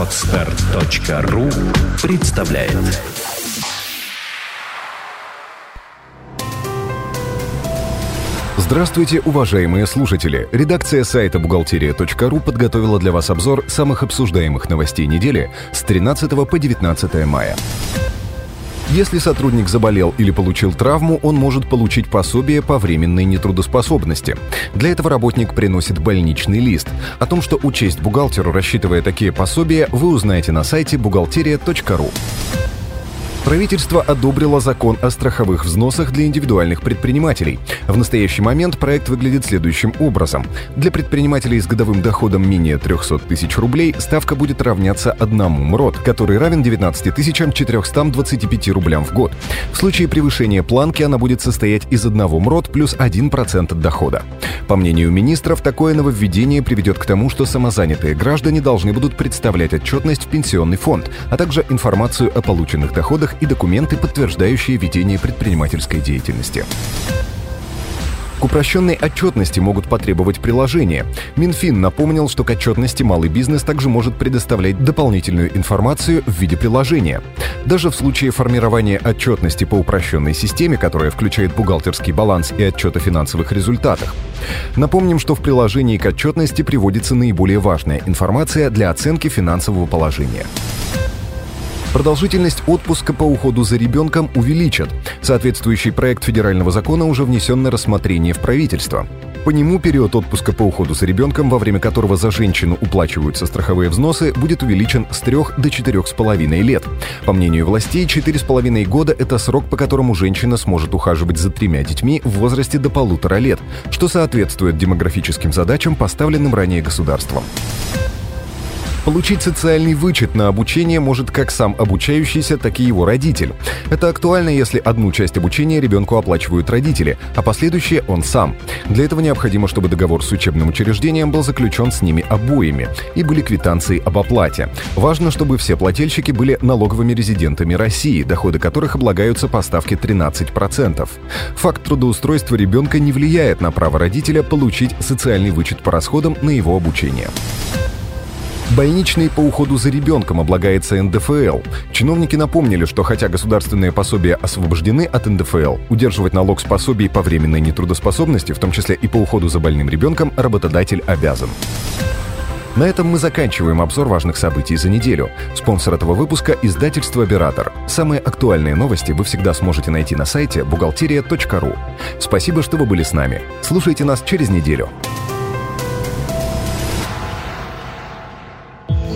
Отстар.ру представляет Здравствуйте, уважаемые слушатели! Редакция сайта бухгалтерия.ру подготовила для вас обзор самых обсуждаемых новостей недели с 13 по 19 мая. Если сотрудник заболел или получил травму, он может получить пособие по временной нетрудоспособности. Для этого работник приносит больничный лист. О том, что учесть бухгалтеру, рассчитывая такие пособия, вы узнаете на сайте бухгалтерия.ру. Правительство одобрило закон о страховых взносах для индивидуальных предпринимателей. В настоящий момент проект выглядит следующим образом. Для предпринимателей с годовым доходом менее 300 тысяч рублей ставка будет равняться одному МРОД, который равен 19 425 рублям в год. В случае превышения планки она будет состоять из одного МРОД плюс 1% от дохода. По мнению министров, такое нововведение приведет к тому, что самозанятые граждане должны будут представлять отчетность в пенсионный фонд, а также информацию о полученных доходах и документы, подтверждающие ведение предпринимательской деятельности. К упрощенной отчетности могут потребовать приложения. Минфин напомнил, что к отчетности малый бизнес также может предоставлять дополнительную информацию в виде приложения. Даже в случае формирования отчетности по упрощенной системе, которая включает бухгалтерский баланс и отчет о финансовых результатах. Напомним, что в приложении к отчетности приводится наиболее важная информация для оценки финансового положения. Продолжительность отпуска по уходу за ребенком увеличат. Соответствующий проект федерального закона уже внесен на рассмотрение в правительство. По нему период отпуска по уходу за ребенком, во время которого за женщину уплачиваются страховые взносы, будет увеличен с 3 до 4,5 лет. По мнению властей, 4,5 года – это срок, по которому женщина сможет ухаживать за тремя детьми в возрасте до полутора лет, что соответствует демографическим задачам, поставленным ранее государством. Получить социальный вычет на обучение может как сам обучающийся, так и его родитель. Это актуально, если одну часть обучения ребенку оплачивают родители, а последующее он сам. Для этого необходимо, чтобы договор с учебным учреждением был заключен с ними обоими и были квитанции об оплате. Важно, чтобы все плательщики были налоговыми резидентами России, доходы которых облагаются по ставке 13%. Факт трудоустройства ребенка не влияет на право родителя получить социальный вычет по расходам на его обучение. Больничный по уходу за ребенком облагается НДФЛ. Чиновники напомнили, что хотя государственные пособия освобождены от НДФЛ, удерживать налог с пособий по временной нетрудоспособности, в том числе и по уходу за больным ребенком, работодатель обязан. На этом мы заканчиваем обзор важных событий за неделю. Спонсор этого выпуска – издательство «Оператор». Самые актуальные новости вы всегда сможете найти на сайте бухгалтерия.ру. Спасибо, что вы были с нами. Слушайте нас через неделю.